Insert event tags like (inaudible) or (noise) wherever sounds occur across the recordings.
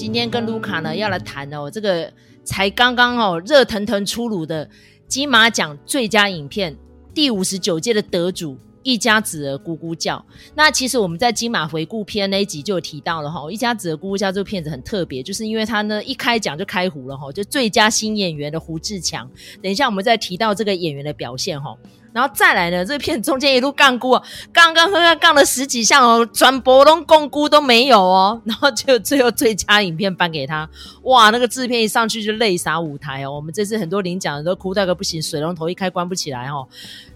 今天跟卢卡呢要来谈哦，这个才刚刚哦热腾腾出炉的金马奖最佳影片第五十九届的得主。一家子儿咕咕叫。那其实我们在金马回顾片那一集就有提到了哈，一家子儿咕咕叫这个片子很特别，就是因为他呢一开讲就开胡了哈，就最佳新演员的胡志强。等一下我们再提到这个演员的表现哈，然后再来呢，这个片子中间一路杠咕啊，刚刚刚刚杠了十几项哦，转播龙杠咕都没有哦，然后就最后最佳影片颁给他，哇，那个制片一上去就泪洒舞台哦，我们这次很多领奖的都哭到个不行，水龙头一开关不起来哦。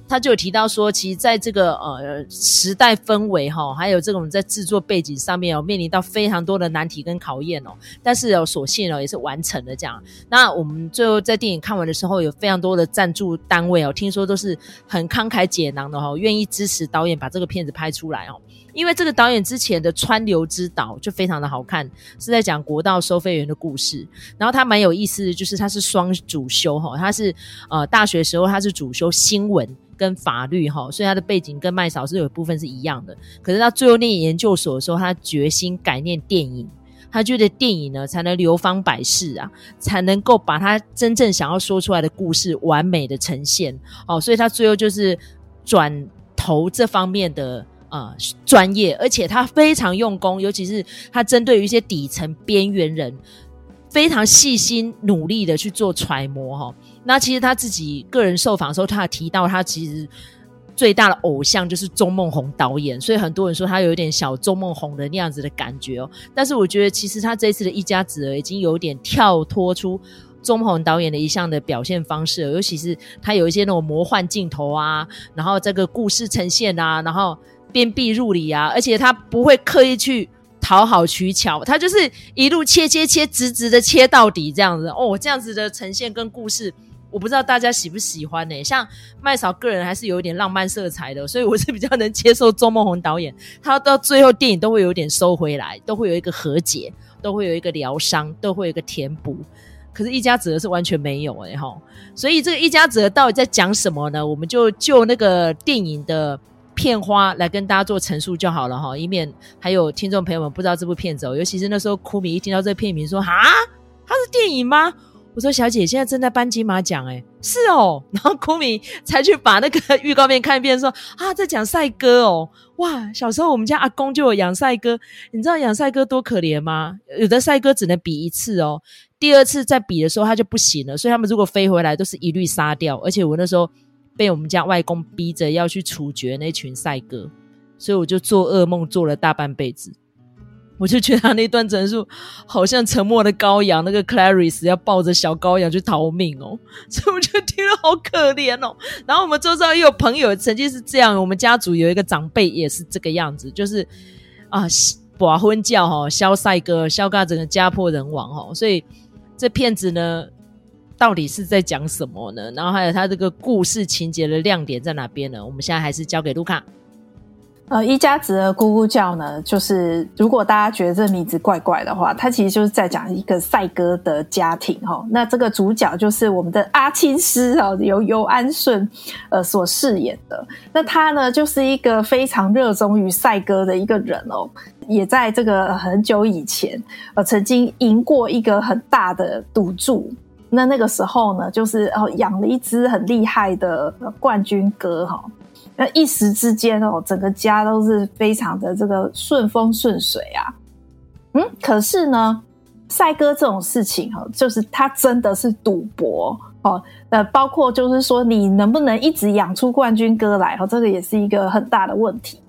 他就有提到说，其实在这个呃时代氛围哈，还有这种在制作背景上面哦，面临到非常多的难题跟考验哦。但是哦，所幸哦也是完成了这样。那我们最后在电影看完的时候，有非常多的赞助单位哦，听说都是很慷慨解囊的哈，愿意支持导演把这个片子拍出来哦。因为这个导演之前的《川流之岛》就非常的好看，是在讲国道收费员的故事。然后他蛮有意思的，就是他是双主修哈，他是呃大学时候他是主修新闻。跟法律哈，所以他的背景跟麦嫂是有部分是一样的。可是他最后念研究所的时候，他决心改念电影。他觉得电影呢才能流芳百世啊，才能够把他真正想要说出来的故事完美的呈现。哦，所以他最后就是转投这方面的呃专业，而且他非常用功，尤其是他针对于一些底层边缘人，非常细心努力的去做揣摩哈。那其实他自己个人受访的时候，他有提到他其实最大的偶像就是钟孟宏导演，所以很多人说他有一点小钟孟宏的那样子的感觉哦。但是我觉得其实他这次的一家子已经有点跳脱出钟孟宏导演的一向的表现方式，尤其是他有一些那种魔幻镜头啊，然后这个故事呈现啊，然后鞭辟入里啊，而且他不会刻意去讨好取巧，他就是一路切切切，直直的切到底这样子哦，这样子的呈现跟故事。我不知道大家喜不喜欢呢、像麦嫂个人还是有一点浪漫色彩的，所以我是比较能接受钟孟宏导演。他到最后电影都会有点收回来，都会有一个和解，都会有一个疗伤，都会有一个填补。可是，一家子是完全没有哎、欸、哈。所以，这个一家子到底在讲什么呢？我们就就那个电影的片花来跟大家做陈述就好了哈，以免还有听众朋友们不知道这部片子哦，尤其是那时候酷米一听到这片名说哈，它是电影吗？我说：“小姐，现在正在颁金马奖，哎，是哦。”然后库米才去把那个 (laughs) 预告片看一遍，说：“啊，在讲帅哥哦，哇！小时候我们家阿公就有养帅哥，你知道养帅哥多可怜吗？有的帅哥只能比一次哦，第二次再比的时候它就不行了，所以他们如果飞回来都是一律杀掉。而且我那时候被我们家外公逼着要去处决那群帅哥，所以我就做噩梦做了大半辈子。”我就觉得他那段陈述好像沉默的羔羊，那个 Clarice 要抱着小羔羊去逃命哦，(laughs) 所以我就听了好可怜哦。然后我们周遭也有朋友曾经是这样，我们家族有一个长辈也是这个样子，就是啊，把婚叫哈，肖赛哥、肖嘎整个家破人亡哈。所以这片子呢，到底是在讲什么呢？然后还有他这个故事情节的亮点在哪边呢？我们现在还是交给卢卡。呃，一家子的咕咕叫呢，就是如果大家觉得这名字怪怪的话，它其实就是在讲一个赛鸽的家庭哈。那这个主角就是我们的阿青师哦，由游安顺呃所饰演的。那他呢，就是一个非常热衷于赛鸽的一个人哦，也在这个很久以前呃曾经赢过一个很大的赌注。那那个时候呢，就是哦养了一只很厉害的冠军鸽哈。那一时之间哦，整个家都是非常的这个顺风顺水啊。嗯，可是呢，赛哥这种事情哈，就是他真的是赌博哦。呃，包括就是说，你能不能一直养出冠军哥来？哈，这个也是一个很大的问题。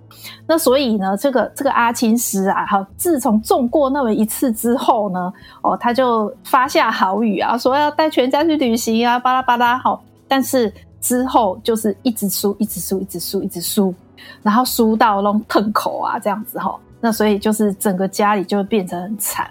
那所以呢，这个这个阿青师啊，哈，自从中过那么一次之后呢，哦，他就发下豪语啊，说要带全家去旅行啊，巴拉巴拉。好，但是。之后就是一直输，一直输，一直输，一直输，然后输到那种吞口啊，这样子齁。那所以就是整个家里就变成很惨。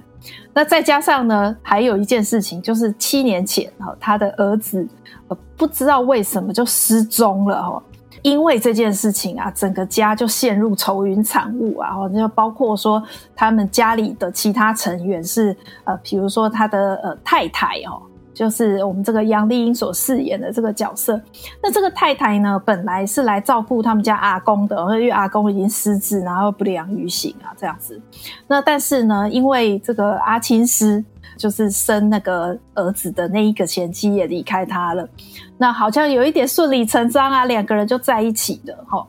那再加上呢，还有一件事情，就是七年前哈，他的儿子呃不知道为什么就失踪了齁。因为这件事情啊，整个家就陷入愁云惨雾啊。然后就包括说他们家里的其他成员是呃，比如说他的呃太太哦。就是我们这个杨丽英所饰演的这个角色。那这个太太呢，本来是来照顾他们家阿公的，因为阿公已经失智，然后不良于行啊，这样子。那但是呢，因为这个阿青师就是生那个儿子的那一个前妻也离开他了，那好像有一点顺理成章啊，两个人就在一起了齁。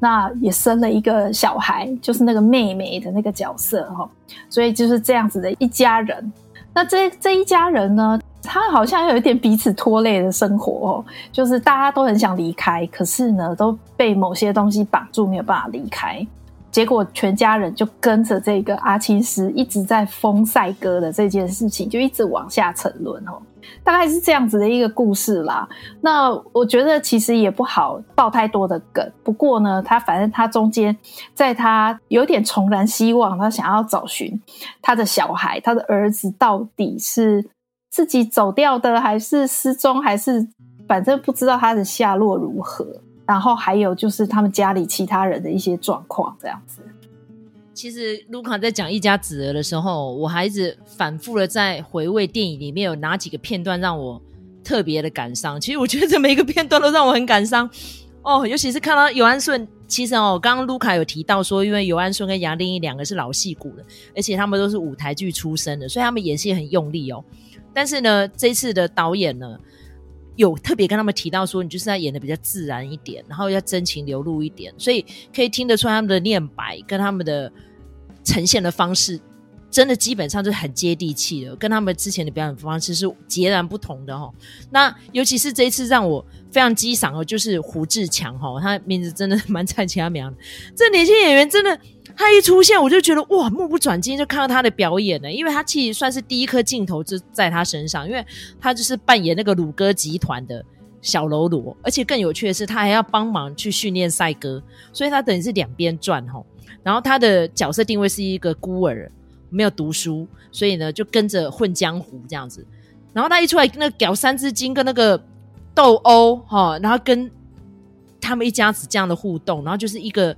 那也生了一个小孩，就是那个妹妹的那个角色齁。所以就是这样子的一家人。那这这一家人呢，他好像有一点彼此拖累的生活哦，就是大家都很想离开，可是呢都被某些东西绑住，没有办法离开。结果全家人就跟着这个阿青师一直在封赛哥的这件事情，就一直往下沉沦哦。大概是这样子的一个故事啦。那我觉得其实也不好爆太多的梗。不过呢，他反正他中间在他有点重燃希望，他想要找寻他的小孩，他的儿子到底是自己走掉的，还是失踪，还是反正不知道他的下落如何。然后还有就是他们家里其他人的一些状况，这样子。其实卢卡在讲一家子儿的时候，我还一直反复的在回味电影里面有哪几个片段让我特别的感伤。其实我觉得这每一个片段都让我很感伤哦，尤其是看到尤安顺。其实哦，刚刚卢卡有提到说，因为尤安顺跟杨丽英两个是老戏骨的，而且他们都是舞台剧出身的，所以他们演戏很用力哦。但是呢，这次的导演呢，有特别跟他们提到说，你就是要演的比较自然一点，然后要真情流露一点，所以可以听得出他们的念白跟他们的。呈现的方式真的基本上就是很接地气的，跟他们之前的表演方式是截然不同的哈。那尤其是这一次让我非常激赏哦，就是胡志强哈，他名字真的蛮菜奇阿苗。这年轻演员真的，他一出现我就觉得哇，目不转睛就看到他的表演了，因为他其实算是第一颗镜头就在他身上，因为他就是扮演那个鲁哥集团的小喽啰，而且更有趣的是，他还要帮忙去训练赛鸽，所以他等于是两边转哈。然后他的角色定位是一个孤儿，没有读书，所以呢就跟着混江湖这样子。然后他一出来，那个屌三字经跟那个斗殴哈，然后跟他们一家子这样的互动，然后就是一个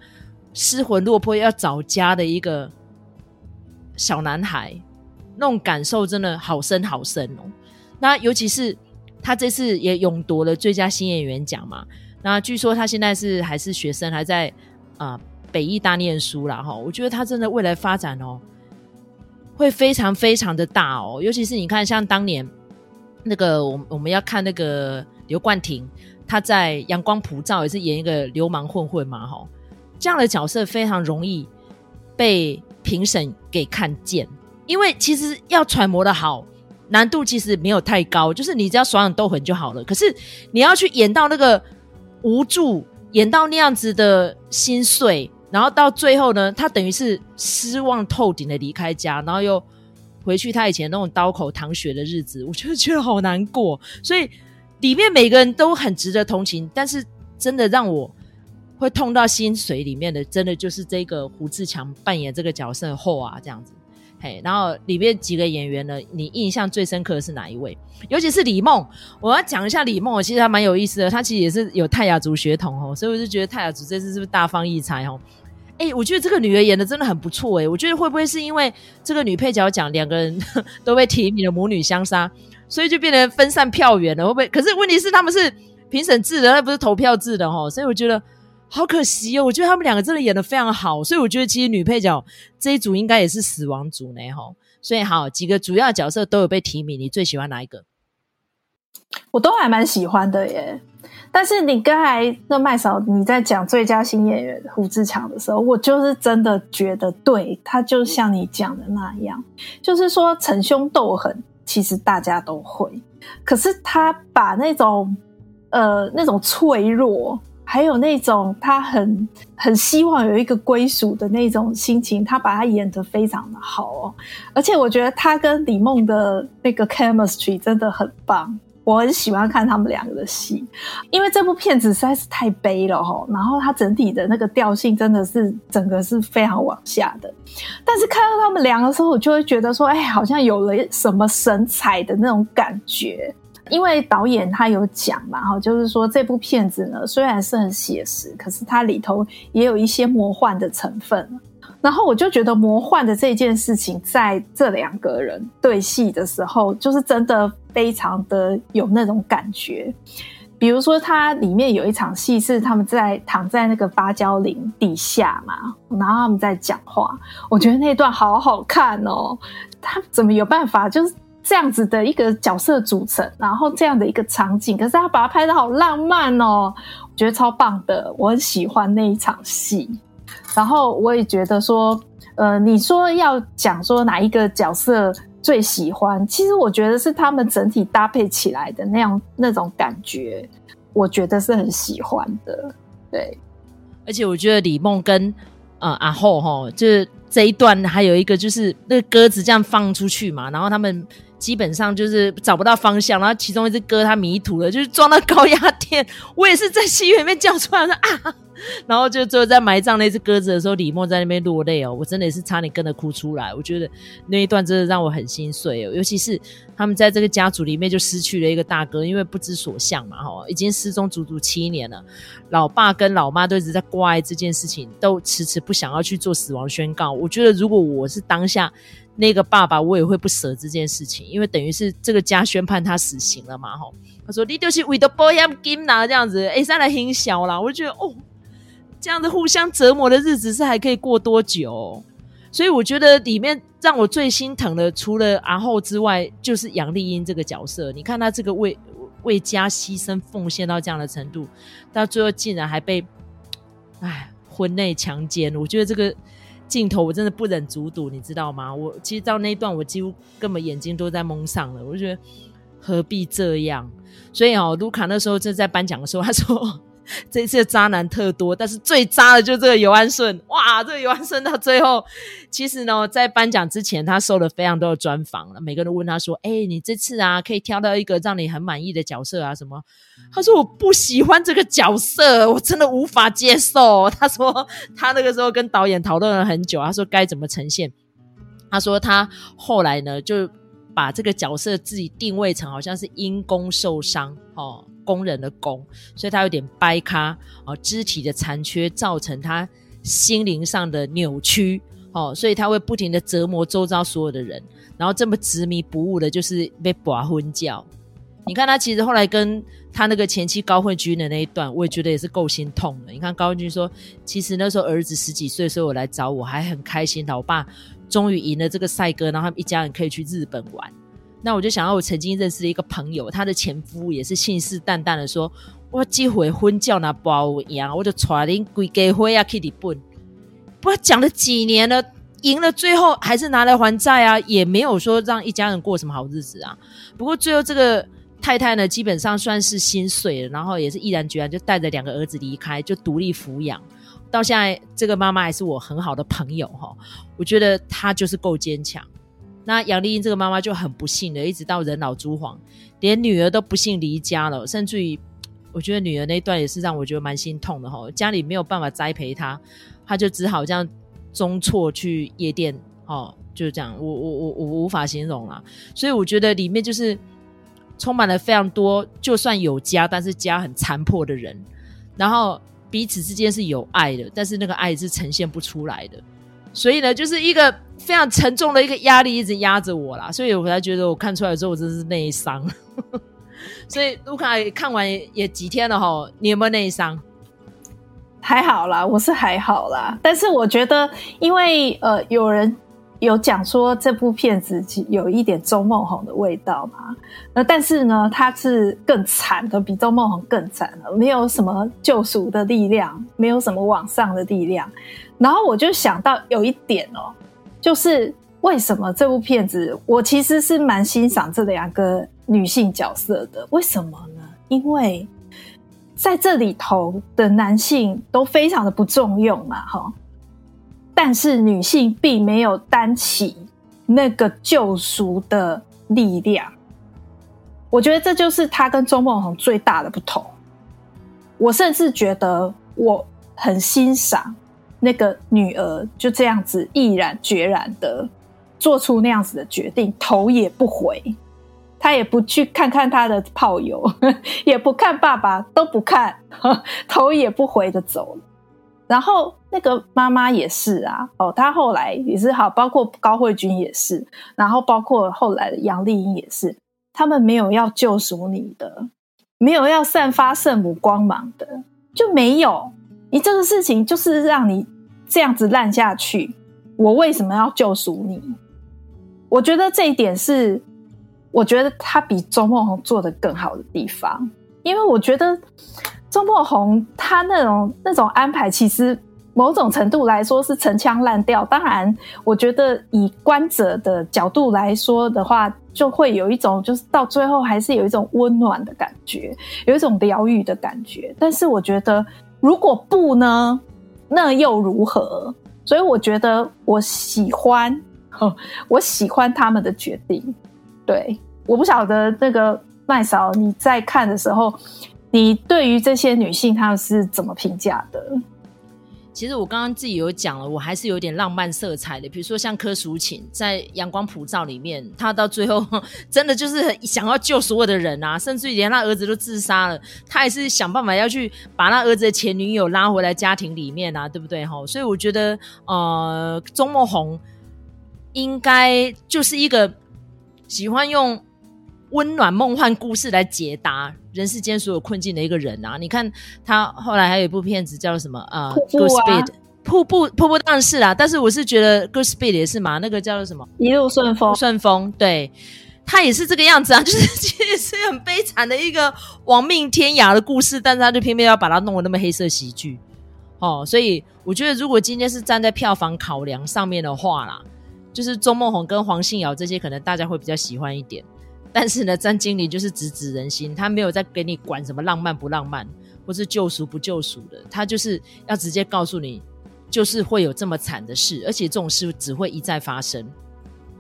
失魂落魄要找家的一个小男孩，那种感受真的好深好深哦。那尤其是他这次也勇夺了最佳新演员奖嘛。那据说他现在是还是学生，还在啊。北艺大念书啦，哈，我觉得他真的未来发展哦，会非常非常的大哦。尤其是你看，像当年那个，我我们要看那个刘冠廷，他在《阳光普照》也是演一个流氓混混嘛，哈，这样的角色非常容易被评审给看见，因为其实要揣摩的好，难度其实没有太高，就是你只要耍点斗狠就好了。可是你要去演到那个无助，演到那样子的心碎。然后到最后呢，他等于是失望透顶的离开家，然后又回去他以前那种刀口淌血的日子，我就觉得好难过。所以里面每个人都很值得同情，但是真的让我会痛到心髓里面的，真的就是这个胡志强扮演这个角色后啊，这样子。嘿，然后里面几个演员呢，你印象最深刻的是哪一位？尤其是李梦，我要讲一下李梦，其实他蛮有意思的，他其实也是有泰雅族血统哦，所以我就觉得泰雅族这次是不是大放异彩哦？哎、我觉得这个女儿演的真的很不错哎、我觉得会不会是因为这个女配角讲两个人都被提名了母女相杀，所以就变成分散票源了？会不会？可是问题是他们是评审制的，那不是投票制的哦，所以我觉得好可惜哦。我觉得他们两个真的演的非常好，所以我觉得其实女配角这一组应该也是死亡组呢吼。所以好几个主要角色都有被提名，你最喜欢哪一个？我都还蛮喜欢的耶。但是你刚才那麦嫂你在讲最佳新演员胡志强的时候，我就是真的觉得对，他就像你讲的那样，就是说逞凶斗狠，其实大家都会，可是他把那种呃那种脆弱，还有那种他很很希望有一个归属的那种心情，他把他演得非常的好哦，而且我觉得他跟李梦的那个 chemistry 真的很棒。我很喜欢看他们两个的戏，因为这部片子实在是太悲了齁。然后它整体的那个调性真的是整个是非常往下的。但是看到他们两个的时候，我就会觉得说，哎，好像有了什么神采的那种感觉。因为导演他有讲嘛，哈，就是说这部片子呢虽然是很写实，可是它里头也有一些魔幻的成分。然后我就觉得魔幻的这件事情，在这两个人对戏的时候，就是真的非常的有那种感觉。比如说，它里面有一场戏是他们在躺在那个芭蕉林底下嘛，然后他们在讲话。我觉得那段好好看哦，他怎么有办法就是这样子的一个角色组成，然后这样的一个场景，可是他把它拍得好浪漫哦，我觉得超棒的，我很喜欢那一场戏。然后我也觉得说，呃，你说要讲说哪一个角色最喜欢，其实我觉得是他们整体搭配起来的那样那种感觉，我觉得是很喜欢的。对，而且我觉得李梦跟呃阿后哈，就是这一段还有一个就是那个鸽子这样放出去嘛，然后他们基本上就是找不到方向，然后其中一只鸽它迷途了，就是撞到高压电。我也是在戏院里面叫出来说 (laughs) 啊。然后就最后在埋葬那只鸽子的时候，李默在那边落泪哦，我真的也是差点跟着哭出来。我觉得那一段真的让我很心碎哦，尤其是他们在这个家族里面就失去了一个大哥，因为不知所向嘛，哈，已经失踪足足七年了。老爸跟老妈都一直在挂碍这件事情，都迟迟不想要去做死亡宣告。我觉得如果我是当下那个爸爸，我也会不舍这件事情，因为等于是这个家宣判他死刑了嘛，吼。他说：“你就是为了保险金拿这样子，哎，上来很小啦。”我就觉得哦。这样子互相折磨的日子是还可以过多久？所以我觉得里面让我最心疼的，除了阿后之外，就是杨丽英这个角色。你看她这个为为家牺牲奉献到这样的程度，到最后竟然还被哎婚内强奸。我觉得这个镜头我真的不忍卒睹，你知道吗？我其实到那一段，我几乎根本眼睛都在蒙上了。我觉得何必这样？所以哦，卢卡那时候正在颁奖的时候，他说。这一次的渣男特多，但是最渣的就是这个尤安顺。哇，这个尤安顺到最后，其实呢，在颁奖之前，他受了非常多的专访了。每个人都问他说：“哎、你这次啊，可以挑到一个让你很满意的角色啊？什么？”他说：“我不喜欢这个角色，我真的无法接受。”他说他那个时候跟导演讨论了很久，他说该怎么呈现。他说他后来呢，就把这个角色自己定位成好像是因公受伤哦。工人的工，所以他有点掰咖哦，肢体的残缺造成他心灵上的扭曲哦，所以他会不停的折磨周遭所有的人，然后这么执迷不悟的，就是被拔婚教。你看他其实后来跟他那个前妻高慧君的那一段，我也觉得也是够心痛的。你看高慧君说，其实那时候儿子十几岁的时候我来找我，还很开心，老爸终于赢了这个赛鸽，然后他们一家人可以去日本玩。那我就想到，我曾经认识的一个朋友，他的前夫也是信誓旦旦的说：“我这回婚叫那包赢，我就带恁规家伙啊去日本。”不讲了几年了，赢了，最后还是拿来还债啊，也没有说让一家人过什么好日子啊。不过最后这个太太呢，基本上算是心碎了，然后也是毅然决然就带着两个儿子离开，就独立抚养。到现在，这个妈妈还是我很好的朋友哈。我觉得她就是够坚强。那杨丽英这个妈妈就很不幸的，一直到人老珠黄，连女儿都不幸离家了，甚至于，我觉得女儿那一段也是让我觉得蛮心痛的哈。家里没有办法栽培她，她就只好这样中辍去夜店，哦，就是这样，我我我我无法形容啦。所以我觉得里面就是充满了非常多，就算有家，但是家很残破的人，然后彼此之间是有爱的，但是那个爱是呈现不出来的。所以呢，就是一个非常沉重的一个压力一直压着我啦，所以我才觉得我看出来之后我真是内伤。(laughs) 所以卢卡看完也几天了哈，你有没有内伤？还好啦，我是还好啦，但是我觉得，因为呃，有人有讲说这部片子有一点周梦红的味道嘛，那但是呢，它是更惨的，比周梦红更惨了，没有什么救赎的力量，没有什么往上的力量。然后我就想到有一点哦，就是为什么这部片子我其实是蛮欣赏这两个女性角色的？为什么呢？因为在这里头的男性都非常的不重用嘛，哈，但是女性并没有担起那个救赎的力量。我觉得这就是他跟钟孟宏最大的不同。我甚至觉得我很欣赏。那个女儿就这样子毅然决然的做出那样子的决定，头也不回，她也不去看看她的炮友，(laughs) 也不看爸爸，都不看，(laughs) 头也不回的走了。然后那个妈妈也是啊，哦，她后来也是好，包括高慧君也是，然后包括后来的杨丽英也是，他们没有要救赎你的，没有要散发圣母光芒的，就没有。你这个事情就是让你这样子烂下去，我为什么要救赎你？我觉得这一点是，我觉得他比钟孟宏做得更好的地方，因为我觉得钟孟宏他那种那种安排，其实某种程度来说是陈腔滥调。当然，我觉得以观者的角度来说的话，就会有一种就是到最后还是有一种温暖的感觉，有一种疗愈的感觉。但是我觉得。如果不呢？那又如何？所以我觉得我喜欢，(laughs) 我喜欢他们的决定。对，我不晓得那个麦嫂你在看的时候，你对于这些女性她们是怎么评价的？其实我刚刚自己有讲了，我还是有点浪漫色彩的。比如说像柯淑勤在《阳光普照》里面，他到最后 (laughs) 真的就是想要救所有的人啊，甚至于连他儿子都自杀了，他也是想办法要去把那儿子的前女友拉回来家庭里面啊，对不对？哈，所以我觉得，呃，钟孟宏应该就是一个喜欢用温暖梦幻故事来解答人世间所有困境的一个人啊！你看他后来还有一部片子叫什么啊，good speed，，瀑布瀑布当然是啦，但是我是觉得 Good Speed 也是嘛，那个叫做什么？一路顺风，顺风，对，他也是这个样子啊，(laughs) 就是其实是很悲惨的一个亡命天涯的故事，但是他就偏偏要把它弄得那么黑色喜剧哦，所以我觉得如果今天是站在票房考量上面的话啦，就是钟梦红跟黄信尧这些，可能大家会比较喜欢一点。但是呢，詹经理就是直指人心，他没有在给你管什么浪漫不浪漫，或是救赎不救赎的，他就是要直接告诉你，就是会有这么惨的事，而且这种事只会一再发生。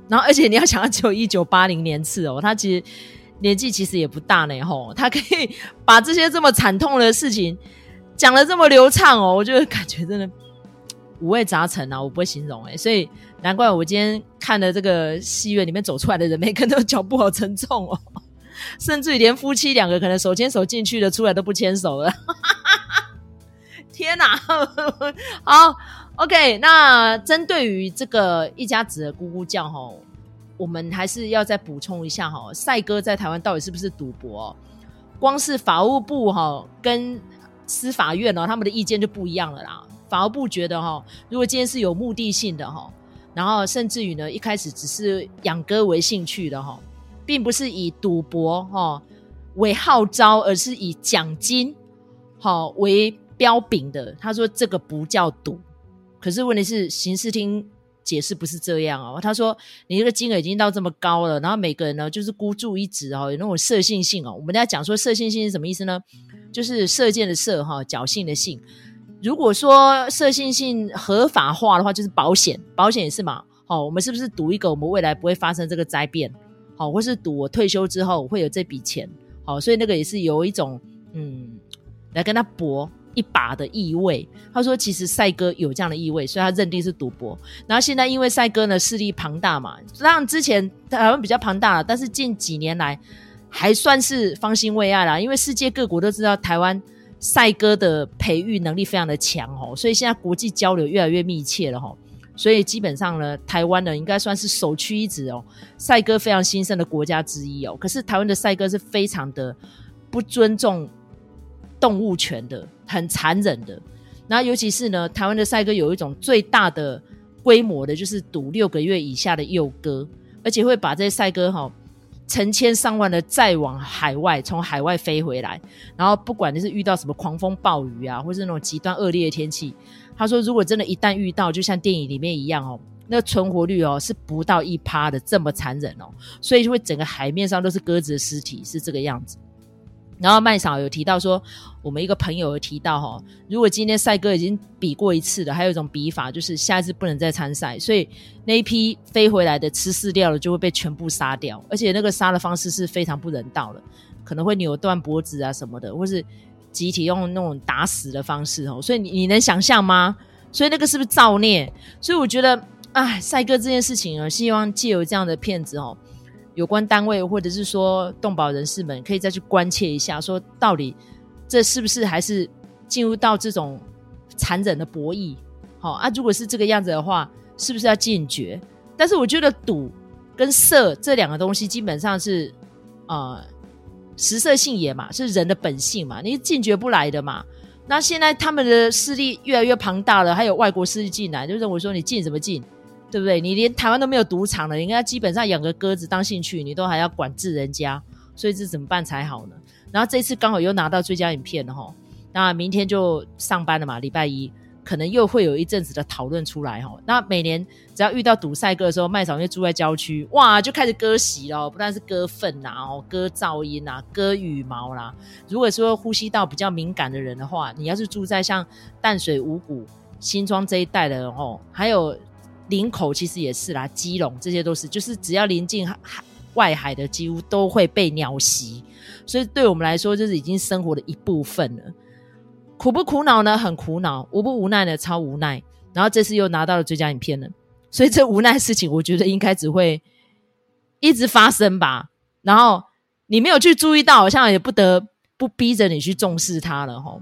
然后，而且你要想，到只有一九八零年次哦，他其实年纪其实也不大呢，吼，他可以把这些这么惨痛的事情讲得这么流畅哦，我就感觉真的五味杂陈啊，我不会形容诶，所以。难怪我今天看的这个戏院里面走出来的人，每个人都脚步好沉重哦，(laughs) 甚至于连夫妻两个可能手牵手进去的，出来都不牵手了。(laughs) 天哪！(laughs) 好，OK，那针对于这个一家子的咕咕叫哈，我们还是要再补充一下哈，赛哥在台湾到底是不是赌博？光是法务部哈跟司法院呢，他们的意见就不一样了啦。反而不觉得哈，如果今天是有目的性的哈。然后甚至于呢，一开始只是养鸽为兴趣的哈，并不是以赌博哈为号召，而是以奖金哈为标炳的。他说这个不叫赌，可是问题是刑事厅解释不是这样哦。他说你这个金额已经到这么高了，然后每个人呢就是孤注一掷哦，有那种射性性哦。我们在讲说射性性是什么意思呢？就是射箭的射哈，侥幸的幸。如果说射性性合法化的话，就是保险，保险也是嘛。好，我们是不是赌一个我们未来不会发生这个灾变？好，或是赌我退休之后会有这笔钱？好，所以那个也是有一种嗯，来跟他搏一把的意味。他说，其实赛哥有这样的意味，所以他认定是赌博。然后现在因为赛哥呢势力庞大嘛，当然之前台湾比较庞大了，但是近几年来还算是方兴未艾啦。因为世界各国都知道台湾。赛鸽的培育能力非常的强哦，所以现在国际交流越来越密切了哈，所以基本上呢，台湾呢应该算是首屈一指哦，赛鸽非常兴盛的国家之一哦。可是台湾的赛鸽是非常的不尊重动物权的，很残忍的。那尤其是呢，台湾的赛鸽有一种最大的规模的，就是赌六个月以下的幼鸽，而且会把这些赛鸽哈。成千上万的再往海外，从海外飞回来，然后不管你是遇到什么狂风暴雨啊，或是那种极端恶劣的天气，他说如果真的一旦遇到，就像电影里面一样哦，那存活率哦是不到一趴的，这么残忍哦，所以就会整个海面上都是鸽子的尸体，是这个样子。然后麦嫂有提到说，我们一个朋友有提到哈，如果今天赛鸽已经比过一次了，还有一种比法就是下一次不能再参赛，所以那一批飞回来的吃饲料的就会被全部杀掉，而且那个杀的方式是非常不人道的，可能会扭断脖子啊什么的，或是集体用那种打死的方式哦，所以你你能想象吗？所以那个是不是造孽？所以我觉得，哎，赛鸽这件事情啊，希望借由这样的片子哦。有关单位或者是说动保人士们，可以再去关切一下，说到底这是不是还是进入到这种残忍的博弈。好、哦、啊，如果是这个样子的话，是不是要禁绝？但是我觉得赌跟色这两个东西基本上是呃食色性也嘛，是人的本性嘛，你禁绝不来的嘛。那现在他们的势力越来越庞大了，还有外国势力进来，就认为说你禁什么禁，对不对？你连台湾都没有赌场了，人家基本上养个鸽子当兴趣，你都还要管制人家，所以这怎么办才好呢？然后这次刚好又拿到最佳影片了齁，那明天就上班了嘛，礼拜一。可能又会有一阵子的讨论出来哈。那每年只要遇到堵赛鸽的时候，麦嫂因为住在郊区，哇，就开始割席了。不但是割粪呐，哦，割噪音呐，割羽毛啦。如果说呼吸道比较敏感的人的话，你要是住在像淡水、五股、新庄这一带的哦，还有林口，其实也是啦，基隆这些都是，就是只要临近海外海的，几乎都会被鸟袭。所以对我们来说，就是已经生活的一部分了。苦不苦恼呢？很苦恼。无不无奈呢？超无奈。然后这次又拿到了最佳影片了，所以这无奈的事情，我觉得应该只会一直发生吧。然后你没有去注意到，好像也不得不逼着你去重视它了吼。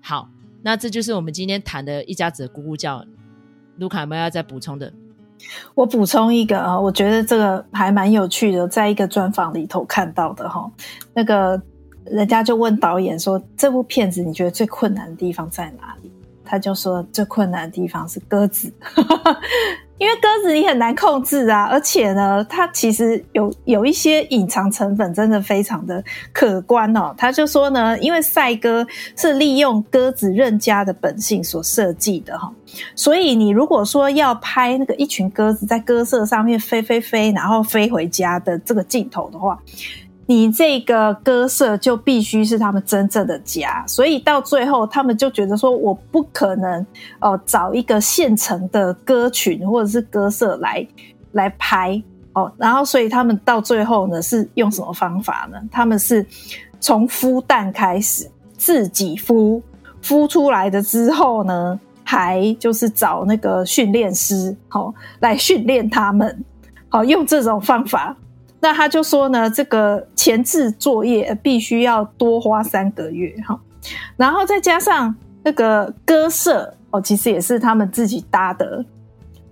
好，那这就是我们今天谈的一家子的咕咕叫。卢卡有没有要再补充的？我补充一个啊，我觉得这个还蛮有趣的，在一个专访里头看到的哈，那个。人家就问导演说：“这部片子你觉得最困难的地方在哪里？”他就说：“最困难的地方是鸽子，(laughs) 因为鸽子你很难控制啊，而且呢，它其实有有一些隐藏成分，真的非常的可观哦。”他就说呢，因为赛鸽是利用鸽子认家的本性所设计的哈，所以你如果说要拍那个一群鸽子在鸽舍上面飞飞飞，然后飞回家的这个镜头的话。你这个歌社就必须是他们真正的家，所以到最后他们就觉得说，我不可能哦、找一个现成的歌群或者是歌社来来拍哦，然后所以他们到最后呢是用什么方法呢？他们是从孵蛋开始自己孵，孵出来的之后呢，还就是找那个训练师好、哦、来训练他们，好、用这种方法。那他就说呢，这个前置作业必须要多花三个月哈，然后再加上那个鸽舍哦，其实也是他们自己搭的。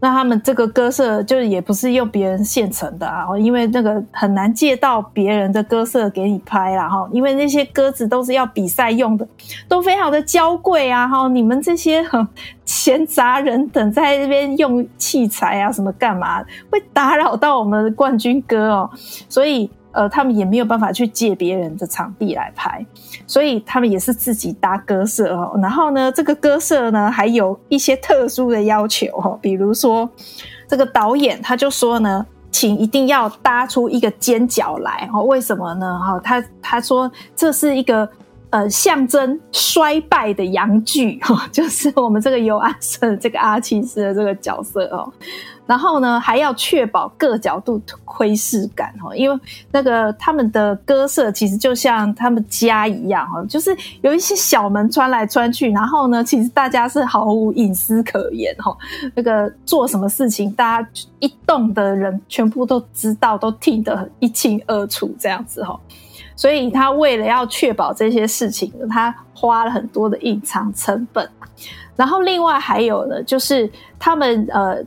那他们这个鸽舍就也不是用别人现成的啊，因为那个很难借到别人的鸽舍给你拍啦哈，因为那些鸽子都是要比赛用的，都非常的娇贵啊哈，你们这些 (laughs) 闲杂人等在这边用器材啊什么干嘛，会打扰到我们冠军哥哦，所以。呃，他们也没有办法去借别人的场地来拍，所以他们也是自己搭歌社哦。然后呢，这个歌社呢还有一些特殊的要求哦，比如说这个导演他就说呢，请一定要搭出一个尖角来哈。为什么呢？哈，他他说这是一个呃象征衰败的阳具 (laughs) 哈，就是我们这个尤阿生这个阿青师的这个角色哦。然后呢，还要确保各角度窥视感哦，因为那个他们的鸽舍其实就像他们家一样哦，就是有一些小门穿来穿去，然后呢，其实大家是毫无隐私可言哈。那个做什么事情，大家一动的人全部都知道，都听得一清二楚这样子哈。所以他为了要确保这些事情，他花了很多的隐藏成本。然后另外还有呢，就是他们呃。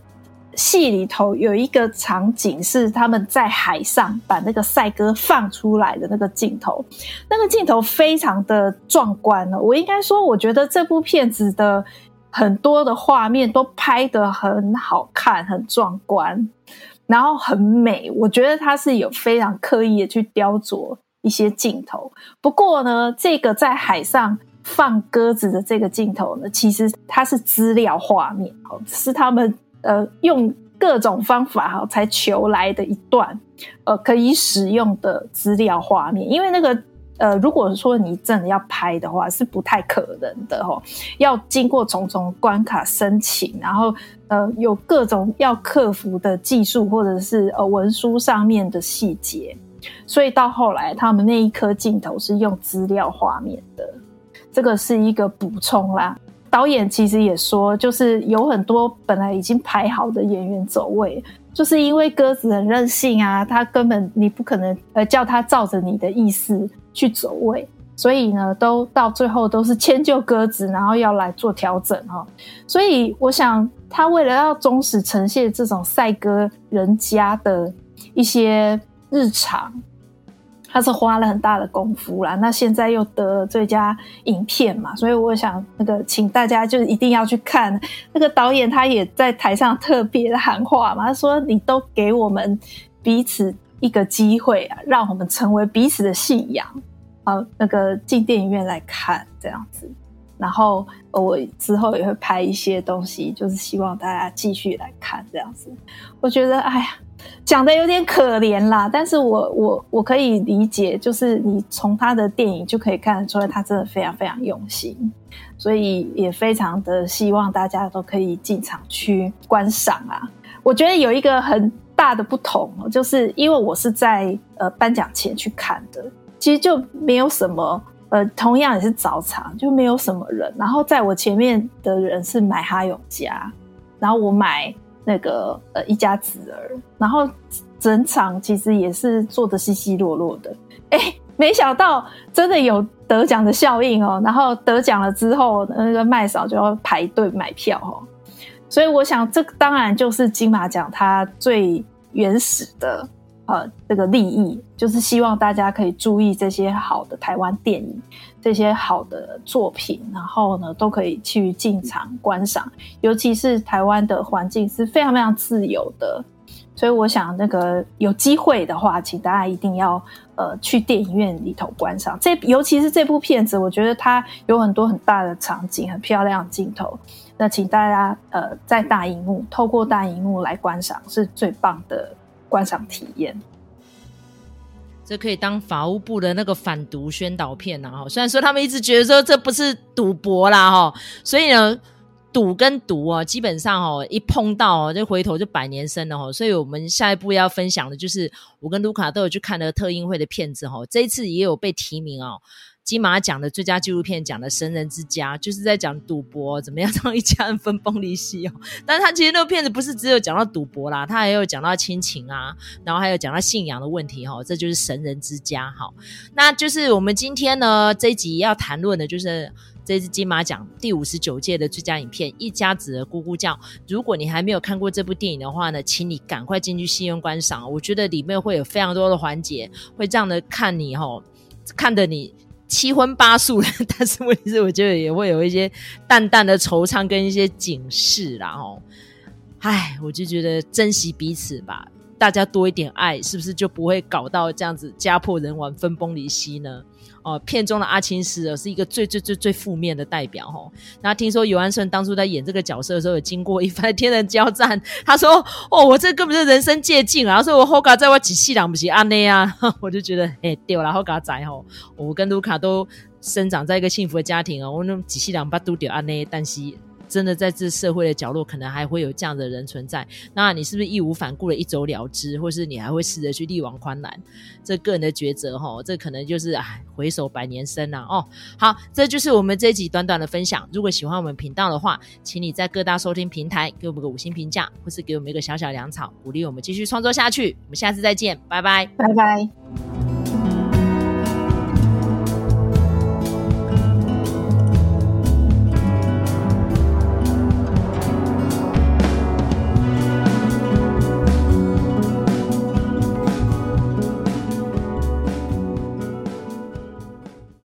戏里头有一个场景是他们在海上把那个赛鸽放出来的那个镜头，那个镜头非常的壮观了。我应该说，我觉得这部片子的很多的画面都拍得很好看，很壮观，然后很美。我觉得它是有非常刻意的去雕琢一些镜头。不过呢，这个在海上放鸽子的这个镜头呢，其实它是资料画面，哦，是他们。呃，用各种方法哈，才求来的一段呃可以使用的资料画面。因为那个呃，如果说你真的要拍的话，是不太可能的哈，要经过重重关卡申请，然后呃，有各种要克服的技术或者是呃文书上面的细节，所以到后来他们那一颗镜头是用资料画面的，这个是一个补充啦。导演其实也说，就是有很多本来已经排好的演员走位，就是因为鸽子很任性啊，他根本你不可能呃叫他照着你的意思去走位，所以呢，都到最后都是迁就鸽子，然后要来做调整哈。所以我想，他为了要忠实呈现这种赛鸽人家的一些日常，他是花了很大的功夫啦。那现在又得了最佳影片嘛，所以我想那个，请大家就一定要去看。那个导演他也在台上特别的喊话嘛，他说：“你都给我们彼此一个机会啊，让我们成为彼此的信仰。”好，那个进电影院来看这样子，然后我之后也会拍一些东西，就是希望大家继续来看这样子。我觉得，哎呀，讲的有点可怜啦，但是我我我可以理解，就是你从他的电影就可以看得出来，他真的非常非常用心，所以也非常的希望大家都可以进场去观赏啊。我觉得有一个很大的不同，就是因为我是在呃颁奖前去看的。其实就没有什么，呃，同样也是早场，就没有什么人。然后在我前面的人是买哈永家，然后我买那个呃一家子儿，然后整场其实也是坐的稀稀落落的。哎，没想到真的有得奖的效应哦。然后得奖了之后，那个麦嫂就要排队买票哦。所以我想，这当然就是金马奖它最原始的。呃，这个利益就是希望大家可以注意这些好的台湾电影，这些好的作品，然后呢，都可以去进场观赏。尤其是台湾的环境是非常非常自由的，所以我想那个有机会的话，请大家一定要呃去电影院里头观赏。这尤其是这部片子，我觉得它有很多很大的场景，很漂亮的镜头。那请大家呃在大荧幕，透过大荧幕来观赏，是最棒的。观赏体验，这可以当法务部的那个反毒宣导片呐哈。虽然说他们一直觉得说这不是赌博啦哈，所以呢，赌跟毒啊，基本上哦一碰到就回头就百年生了哈。所以我们下一步要分享的就是我跟卢卡都有去看了特映会的片子哈，这一次也有被提名哦。金马奖的最佳纪录片奖的《神人之家》，就是在讲赌博怎么样让一家人分崩离析哦。(laughs) 但是他其实那个片子不是只有讲到赌博啦，他还有讲到亲情啊，然后还有讲到信仰的问题哈。这就是《神人之家》哈。那就是我们今天呢这一集要谈论的，就是这次金马奖第五十九届的最佳影片《一家子的咕咕叫》。如果你还没有看过这部电影的话呢，请你赶快进去戏院观赏。我觉得里面会有非常多的环节，会这样的看你哈，看得你。七荤八素的，(laughs) 但是问题是，我觉得也会有一些淡淡的惆怅跟一些警示啦。哦，唉，我就觉得珍惜彼此吧，大家多一点爱，是不是就不会搞到这样子家破人亡、分崩离析呢？哦，片中的阿青师是一个最最最最负面的代表哦。那听说尤安顺当初在演这个角色的时候，有经过一番 (laughs) 天人交战。他说：“哦，我这根本是人生借镜啊！”他说：“我后嘎在我几细两不起阿内啊！” (laughs) 我就觉得哎，对了，后嘎仔吼，我跟卢卡都生长在一个幸福的家庭哦，我那几细两把都丢阿内，但是。真的在这社会的角落，可能还会有这样的人存在。那你是不是义无反顾的一走了之，或是你还会试着去力挽狂澜？这个人的抉择，哈，这可能就是哎，回首百年身呐、哦，好，这就是我们这一集短短的分享。如果喜欢我们频道的话，请你在各大收听平台给我们个五星评价，或是给我们一个小小粮草，鼓励我们继续创作下去。我们下次再见，拜拜，拜拜。